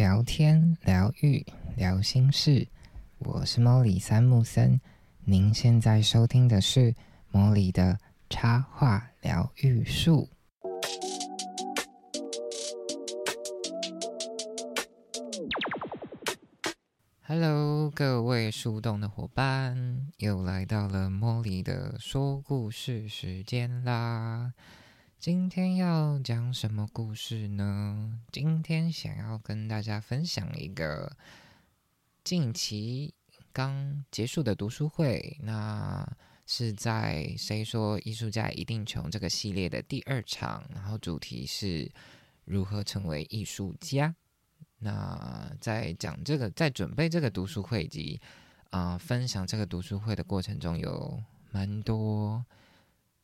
聊天、疗愈、聊心事，我是莫里三木森。您现在收听的是莫里的插画疗愈术。Hello，各位树洞的伙伴，又来到了莫里的说故事时间啦。今天要讲什么故事呢？今天想要跟大家分享一个近期刚结束的读书会，那是在《谁说艺术家一定穷》这个系列的第二场，然后主题是如何成为艺术家。那在讲这个，在准备这个读书会以及啊分享这个读书会的过程中，有蛮多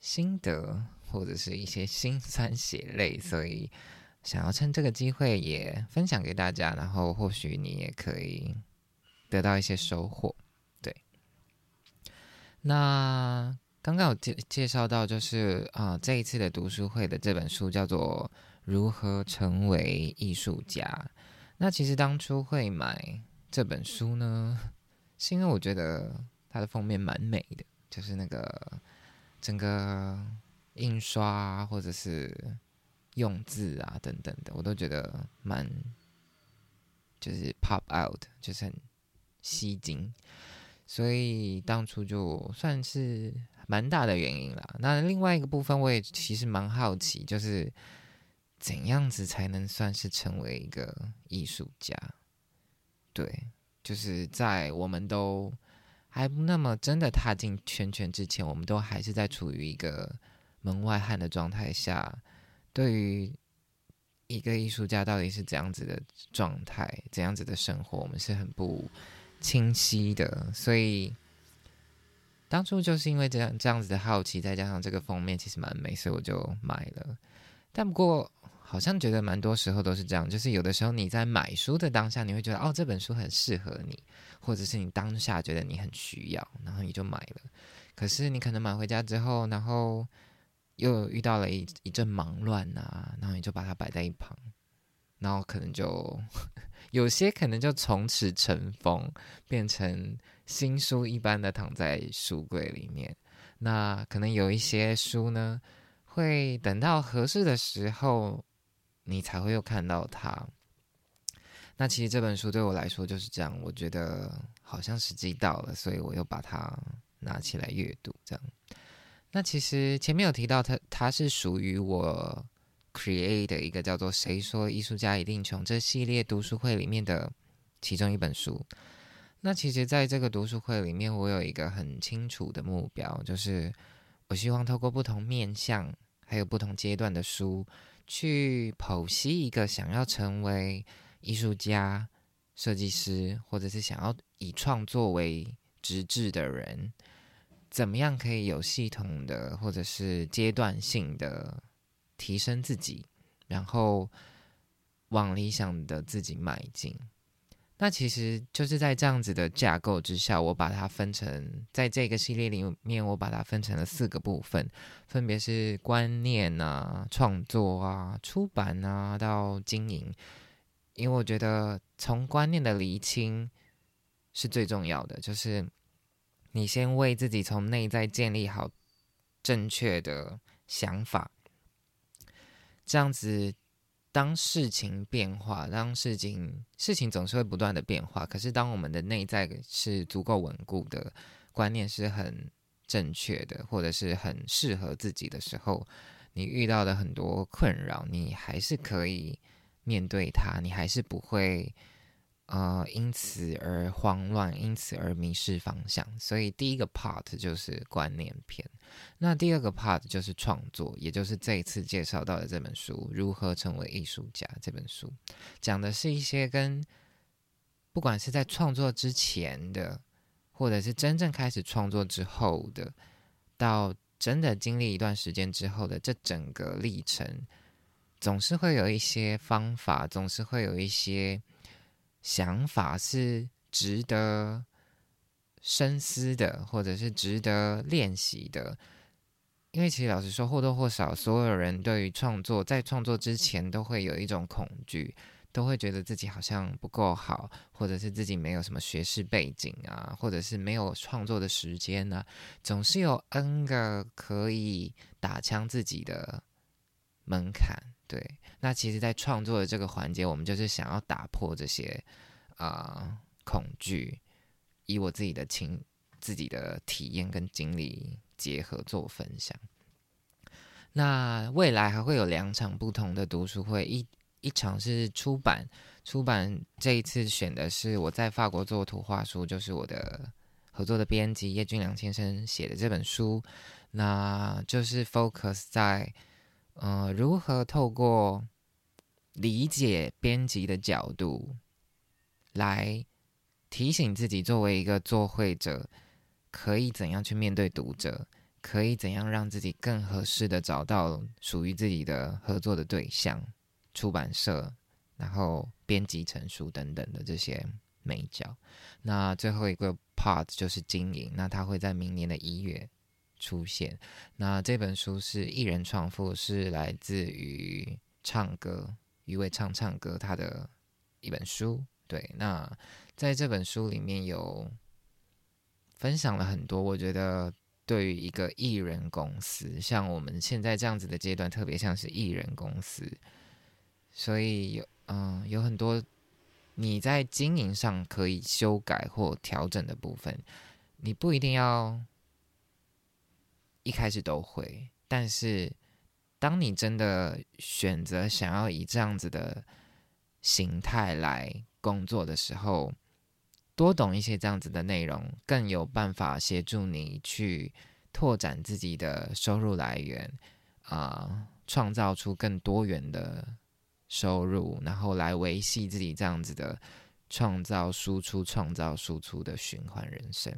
心得。或者是一些心酸血泪，所以想要趁这个机会也分享给大家，然后或许你也可以得到一些收获。对，那刚刚有介介绍到，就是啊，这一次的读书会的这本书叫做《如何成为艺术家》。那其实当初会买这本书呢，是因为我觉得它的封面蛮美的，就是那个整个。印刷啊，或者是用字啊，等等的，我都觉得蛮就是 pop out，就是很吸睛，所以当初就算是蛮大的原因啦。那另外一个部分，我也其实蛮好奇，就是怎样子才能算是成为一个艺术家？对，就是在我们都还不那么真的踏进圈圈之前，我们都还是在处于一个。门外汉的状态下，对于一个艺术家到底是怎样子的状态、怎样子的生活，我们是很不清晰的。所以当初就是因为这样这样子的好奇，再加上这个封面其实蛮美，所以我就买了。但不过好像觉得蛮多时候都是这样，就是有的时候你在买书的当下，你会觉得哦这本书很适合你，或者是你当下觉得你很需要，然后你就买了。可是你可能买回家之后，然后又遇到了一一阵忙乱啊，然后你就把它摆在一旁，然后可能就 有些可能就从此尘封，变成新书一般的躺在书柜里面。那可能有一些书呢，会等到合适的时候，你才会又看到它。那其实这本书对我来说就是这样，我觉得好像时机到了，所以我又把它拿起来阅读，这样。那其实前面有提到，它它是属于我 create 的一个叫做“谁说艺术家一定穷”这系列读书会里面的其中一本书。那其实，在这个读书会里面，我有一个很清楚的目标，就是我希望透过不同面向还有不同阶段的书，去剖析一个想要成为艺术家、设计师，或者是想要以创作为职志的人。怎么样可以有系统的，或者是阶段性的提升自己，然后往理想的自己迈进？那其实就是在这样子的架构之下，我把它分成在这个系列里面，我把它分成了四个部分，分别是观念啊、创作啊、出版啊到经营。因为我觉得从观念的厘清是最重要的，就是。你先为自己从内在建立好正确的想法，这样子，当事情变化，当事情事情总是会不断的变化。可是，当我们的内在是足够稳固的，观念是很正确的，或者是很适合自己的时候，你遇到的很多困扰，你还是可以面对它，你还是不会。呃，因此而慌乱，因此而迷失方向。所以第一个 part 就是观念篇，那第二个 part 就是创作，也就是这一次介绍到的这本书《如何成为艺术家》这本书，讲的是一些跟不管是在创作之前的，或者是真正开始创作之后的，到真的经历一段时间之后的这整个历程，总是会有一些方法，总是会有一些。想法是值得深思的，或者是值得练习的。因为其实老实说，或多或少，所有人对于创作，在创作之前都会有一种恐惧，都会觉得自己好像不够好，或者是自己没有什么学识背景啊，或者是没有创作的时间呢，总是有 N 个可以打枪自己的门槛。对，那其实，在创作的这个环节，我们就是想要打破这些啊恐惧，以我自己的情、自己的体验跟经历结合做分享。那未来还会有两场不同的读书会，一。一场是出版，出版这一次选的是我在法国做图画书，就是我的合作的编辑叶俊良先生写的这本书，那就是 focus 在，呃，如何透过理解编辑的角度，来提醒自己作为一个作绘者，可以怎样去面对读者，可以怎样让自己更合适的找到属于自己的合作的对象。出版社，然后编辑成书等等的这些美角。那最后一个 part 就是经营，那它会在明年的一月出现。那这本书是艺人创富，是来自于唱歌余伟唱唱歌他的一本书。对，那在这本书里面有分享了很多，我觉得对于一个艺人公司，像我们现在这样子的阶段，特别像是艺人公司。所以有嗯有很多你在经营上可以修改或调整的部分，你不一定要一开始都会，但是当你真的选择想要以这样子的形态来工作的时候，多懂一些这样子的内容，更有办法协助你去拓展自己的收入来源啊，创造出更多元的。收入，然后来维系自己这样子的创造、输出、创造、输出的循环人生。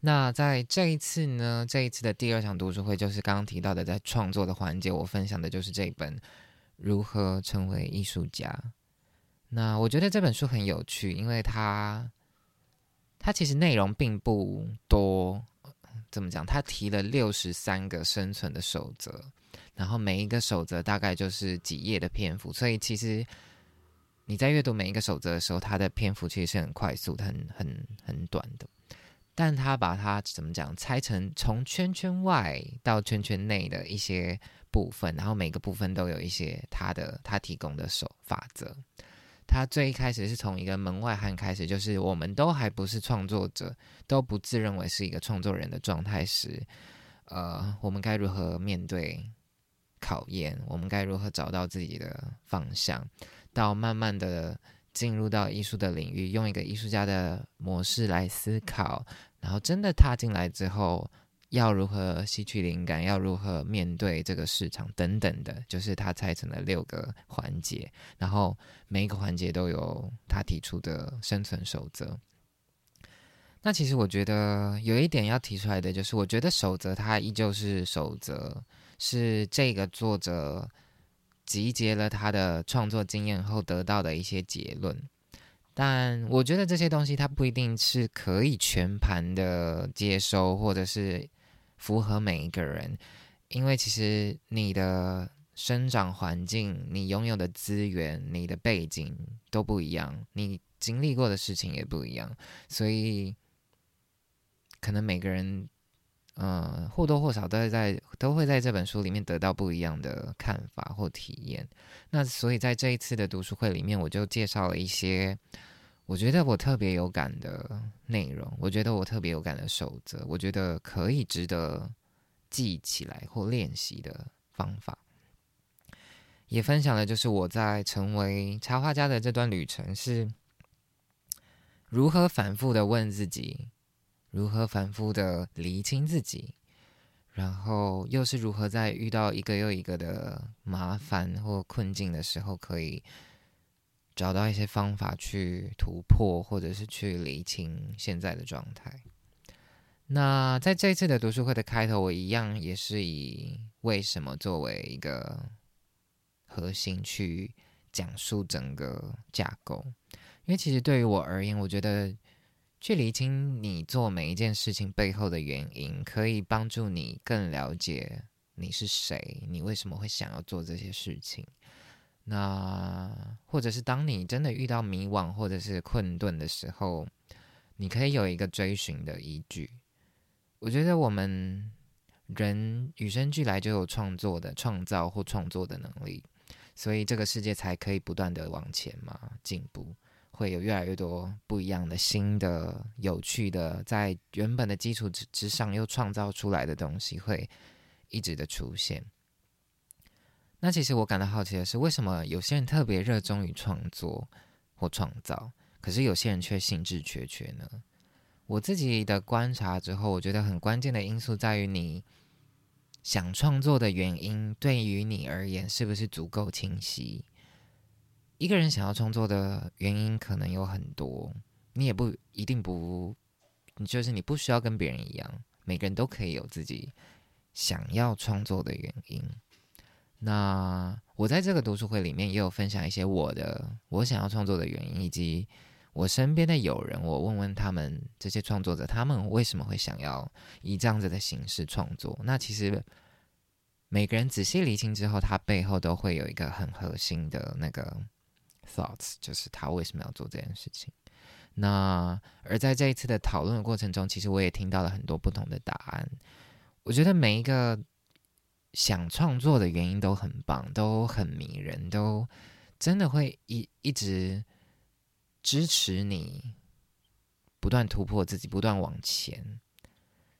那在这一次呢，这一次的第二场读书会，就是刚刚提到的，在创作的环节，我分享的就是这本《如何成为艺术家》。那我觉得这本书很有趣，因为它它其实内容并不多，怎么讲？它提了六十三个生存的守则。然后每一个守则大概就是几页的篇幅，所以其实你在阅读每一个守则的时候，它的篇幅其实是很快速、很很很短的。但他把它怎么讲，拆成从圈圈外到圈圈内的一些部分，然后每个部分都有一些他的他提供的手法则。他最一开始是从一个门外汉开始，就是我们都还不是创作者，都不自认为是一个创作人的状态时，呃，我们该如何面对？考验我们该如何找到自己的方向，到慢慢的进入到艺术的领域，用一个艺术家的模式来思考，然后真的踏进来之后，要如何吸取灵感，要如何面对这个市场等等的，就是他拆成了六个环节，然后每一个环节都有他提出的生存守则。那其实我觉得有一点要提出来的，就是我觉得守则它依旧是守则。是这个作者集结了他的创作经验后得到的一些结论，但我觉得这些东西它不一定是可以全盘的接收，或者是符合每一个人，因为其实你的生长环境、你拥有的资源、你的背景都不一样，你经历过的事情也不一样，所以可能每个人。嗯，或多或少都会在都会在这本书里面得到不一样的看法或体验。那所以在这一次的读书会里面，我就介绍了一些我觉得我特别有感的内容，我觉得我特别有感的守则，我觉得可以值得记起来或练习的方法。也分享了就是我在成为插画家的这段旅程是如何反复的问自己。如何反复的厘清自己，然后又是如何在遇到一个又一个的麻烦或困境的时候，可以找到一些方法去突破，或者是去厘清现在的状态。那在这次的读书会的开头，我一样也是以为什么作为一个核心去讲述整个架构，因为其实对于我而言，我觉得。去理清你做每一件事情背后的原因，可以帮助你更了解你是谁，你为什么会想要做这些事情。那或者是当你真的遇到迷惘或者是困顿的时候，你可以有一个追寻的依据。我觉得我们人与生俱来就有创作的创造或创作的能力，所以这个世界才可以不断的往前嘛，进步会有越来越多不一样的新的、有趣的，在原本的基础之之上又创造出来的东西会一直的出现。那其实我感到好奇的是，为什么有些人特别热衷于创作或创造，可是有些人却兴致缺缺呢？我自己的观察之后，我觉得很关键的因素在于你想创作的原因对于你而言是不是足够清晰。一个人想要创作的原因可能有很多，你也不一定不，你就是你不需要跟别人一样，每个人都可以有自己想要创作的原因。那我在这个读书会里面也有分享一些我的我想要创作的原因，以及我身边的友人，我问问他们这些创作者，他们为什么会想要以这样子的形式创作？那其实每个人仔细理清之后，他背后都会有一个很核心的那个 thoughts，就是他为什么要做这件事情。那而在这一次的讨论的过程中，其实我也听到了很多不同的答案。我觉得每一个。想创作的原因都很棒，都很迷人，都真的会一一直支持你不断突破自己，不断往前。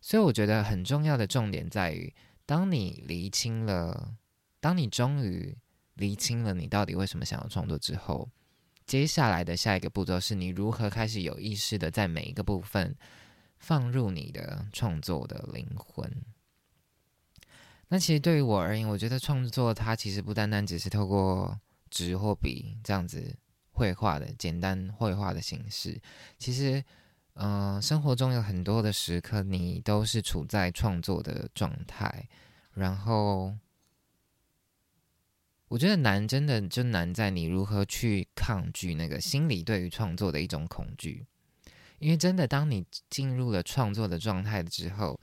所以我觉得很重要的重点在于，当你厘清了，当你终于厘清了你到底为什么想要创作之后，接下来的下一个步骤是你如何开始有意识的在每一个部分放入你的创作的灵魂。那其实对于我而言，我觉得创作它其实不单单只是透过纸或笔这样子绘画的简单绘画的形式。其实，嗯，生活中有很多的时刻，你都是处在创作的状态。然后，我觉得难，真的就难在你如何去抗拒那个心理对于创作的一种恐惧。因为真的，当你进入了创作的状态之后。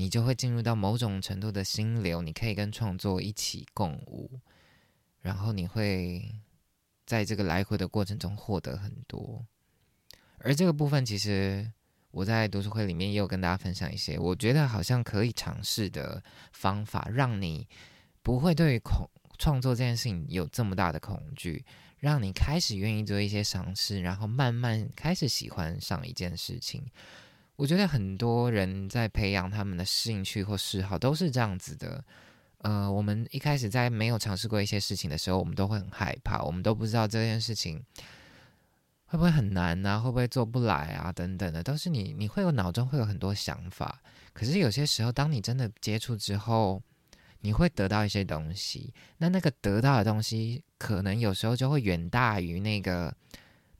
你就会进入到某种程度的心流，你可以跟创作一起共舞，然后你会在这个来回的过程中获得很多。而这个部分，其实我在读书会里面也有跟大家分享一些，我觉得好像可以尝试的方法，让你不会对恐创作这件事情有这么大的恐惧，让你开始愿意做一些尝试，然后慢慢开始喜欢上一件事情。我觉得很多人在培养他们的兴趣或嗜好都是这样子的。呃，我们一开始在没有尝试过一些事情的时候，我们都会很害怕，我们都不知道这件事情会不会很难啊，会不会做不来啊，等等的，都是你你会有脑中会有很多想法。可是有些时候，当你真的接触之后，你会得到一些东西。那那个得到的东西，可能有时候就会远大于那个。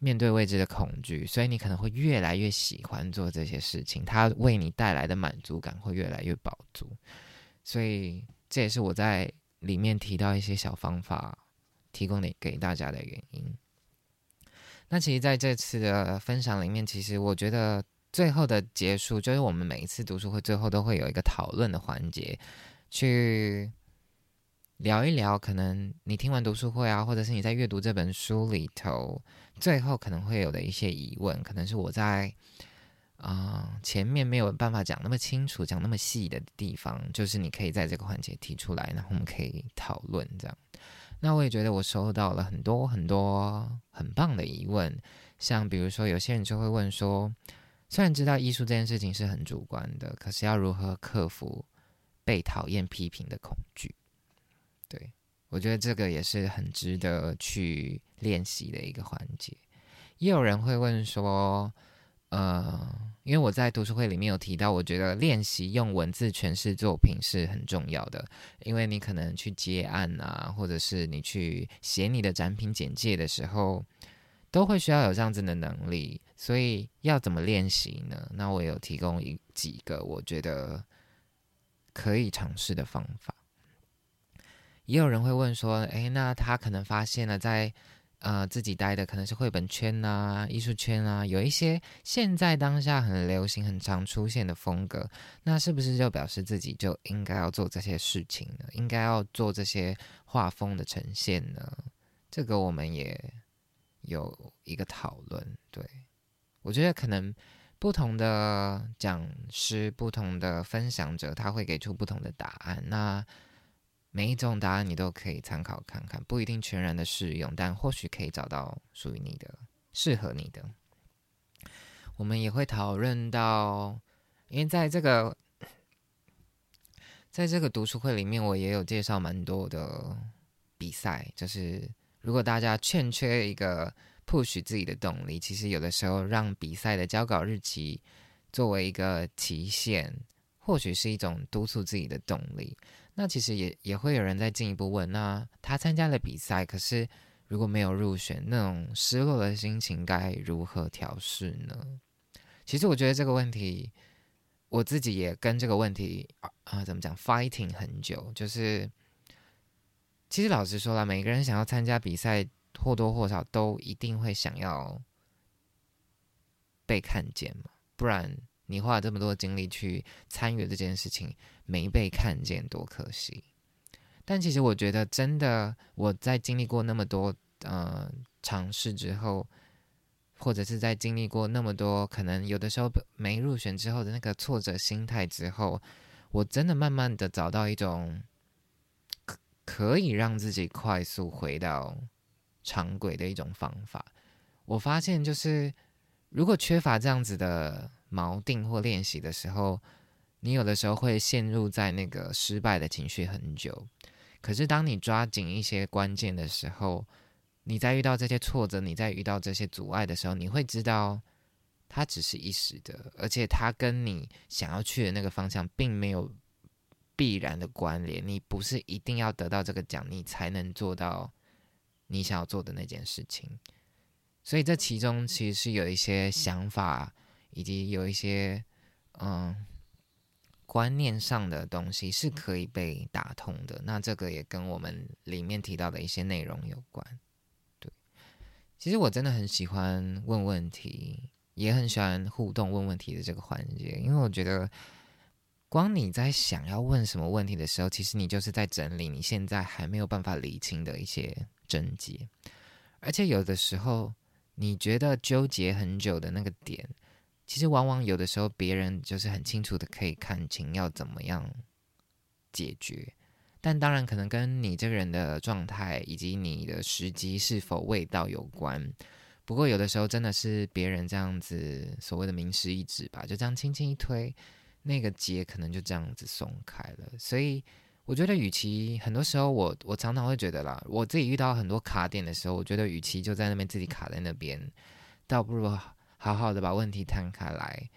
面对未知的恐惧，所以你可能会越来越喜欢做这些事情，它为你带来的满足感会越来越饱足。所以这也是我在里面提到一些小方法，提供给给大家的原因。那其实在这次的分享里面，其实我觉得最后的结束就是我们每一次读书会最后都会有一个讨论的环节，去。聊一聊，可能你听完读书会啊，或者是你在阅读这本书里头，最后可能会有的一些疑问，可能是我在啊前面没有办法讲那么清楚、讲那么细的地方，就是你可以在这个环节提出来，然后我们可以讨论这样。那我也觉得我收到了很多很多很棒的疑问，像比如说有些人就会问说，虽然知道艺术这件事情是很主观的，可是要如何克服被讨厌批评的恐惧？对，我觉得这个也是很值得去练习的一个环节。也有人会问说，呃，因为我在读书会里面有提到，我觉得练习用文字诠释作品是很重要的，因为你可能去接案啊，或者是你去写你的展品简介的时候，都会需要有这样子的能力。所以要怎么练习呢？那我有提供一几个我觉得可以尝试的方法。也有人会问说：“诶，那他可能发现了，在呃自己待的可能是绘本圈啊、艺术圈啊，有一些现在当下很流行、很常出现的风格，那是不是就表示自己就应该要做这些事情呢？应该要做这些画风的呈现呢？这个我们也有一个讨论。对我觉得可能不同的讲师、不同的分享者，他会给出不同的答案。那每一种答案你都可以参考看看，不一定全然的适用，但或许可以找到属于你的、适合你的。我们也会讨论到，因为在这个在这个读书会里面，我也有介绍蛮多的比赛。就是如果大家欠缺一个 push 自己的动力，其实有的时候让比赛的交稿日期作为一个期限，或许是一种督促自己的动力。那其实也也会有人在进一步问：那他参加了比赛，可是如果没有入选，那种失落的心情该如何调试呢？其实我觉得这个问题，我自己也跟这个问题啊，怎么讲，fighting 很久。就是，其实老实说了，每个人想要参加比赛，或多或少都一定会想要被看见嘛。不然你花了这么多精力去参与这件事情，没被看见多可惜。但其实我觉得，真的我在经历过那么多呃尝试之后。或者是在经历过那么多可能有的时候没入选之后的那个挫折心态之后，我真的慢慢的找到一种可可以让自己快速回到常轨的一种方法。我发现就是如果缺乏这样子的锚定或练习的时候，你有的时候会陷入在那个失败的情绪很久。可是当你抓紧一些关键的时候，你在遇到这些挫折，你在遇到这些阻碍的时候，你会知道，它只是一时的，而且它跟你想要去的那个方向并没有必然的关联。你不是一定要得到这个奖，你才能做到你想要做的那件事情。所以这其中其实是有一些想法，以及有一些嗯观念上的东西是可以被打通的。那这个也跟我们里面提到的一些内容有关。对其实我真的很喜欢问问题，也很喜欢互动问问题的这个环节，因为我觉得，光你在想要问什么问题的时候，其实你就是在整理你现在还没有办法理清的一些症结，而且有的时候你觉得纠结很久的那个点，其实往往有的时候别人就是很清楚的可以看清要怎么样解决。但当然，可能跟你这个人的状态以及你的时机是否未到有关。不过，有的时候真的是别人这样子所谓的名师一指吧，就这样轻轻一推，那个结可能就这样子松开了。所以，我觉得，与其很多时候我我常常会觉得啦，我自己遇到很多卡点的时候，我觉得与其就在那边自己卡在那边，倒不如好好的把问题摊开来，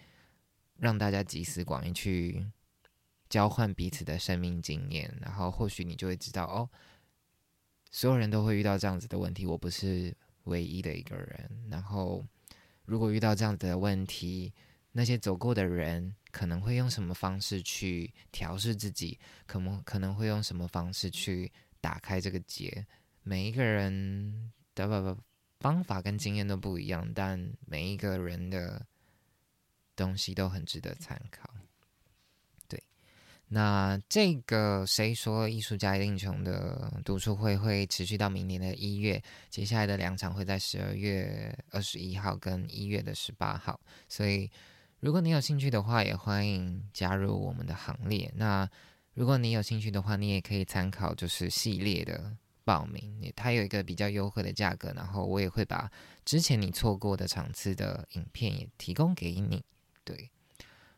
让大家集思广益去。交换彼此的生命经验，然后或许你就会知道哦，所有人都会遇到这样子的问题，我不是唯一的一个人。然后，如果遇到这样子的问题，那些走过的人可能会用什么方式去调试自己？可能可能会用什么方式去打开这个结？每一个人的不不方法跟经验都不一样，但每一个人的东西都很值得参考。对那这个谁说艺术家一定穷的读书会会持续到明年的一月，接下来的两场会在十二月二十一号跟一月的十八号，所以如果你有兴趣的话，也欢迎加入我们的行列。那如果你有兴趣的话，你也可以参考就是系列的报名，它有一个比较优惠的价格，然后我也会把之前你错过的场次的影片也提供给你，对。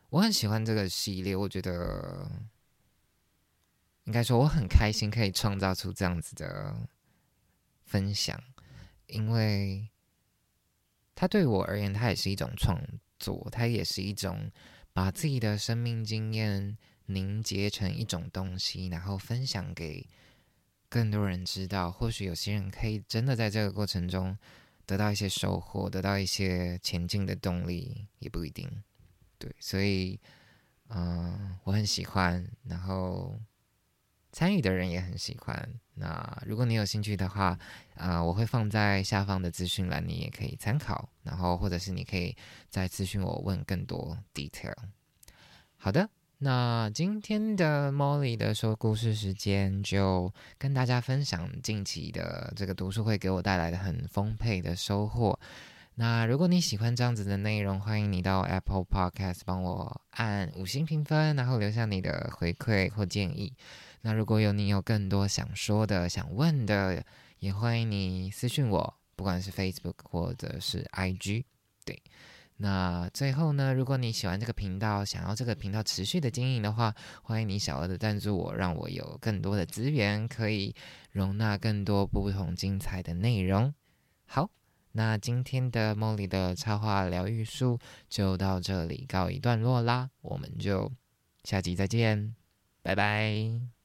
我很喜欢这个系列，我觉得应该说我很开心可以创造出这样子的分享，因为它对我而言，它也是一种创作，它也是一种把自己的生命经验凝结成一种东西，然后分享给更多人知道。或许有些人可以真的在这个过程中得到一些收获，得到一些前进的动力，也不一定。对，所以，嗯，我很喜欢，然后参与的人也很喜欢。那如果你有兴趣的话，啊，我会放在下方的资讯栏，你也可以参考。然后，或者是你可以再咨询我，问更多 detail。好的，那今天的 Molly 的说故事时间，就跟大家分享近期的这个读书会给我带来的很丰沛的收获。那如果你喜欢这样子的内容，欢迎你到 Apple Podcast 帮我按五星评分，然后留下你的回馈或建议。那如果有你有更多想说的、想问的，也欢迎你私信我，不管是 Facebook 或者是 IG。对。那最后呢，如果你喜欢这个频道，想要这个频道持续的经营的话，欢迎你小额的赞助我，让我有更多的资源，可以容纳更多不同精彩的内容。好，那今天的梦里的插画疗愈术就到这里告一段落啦，我们就下集再见，拜拜。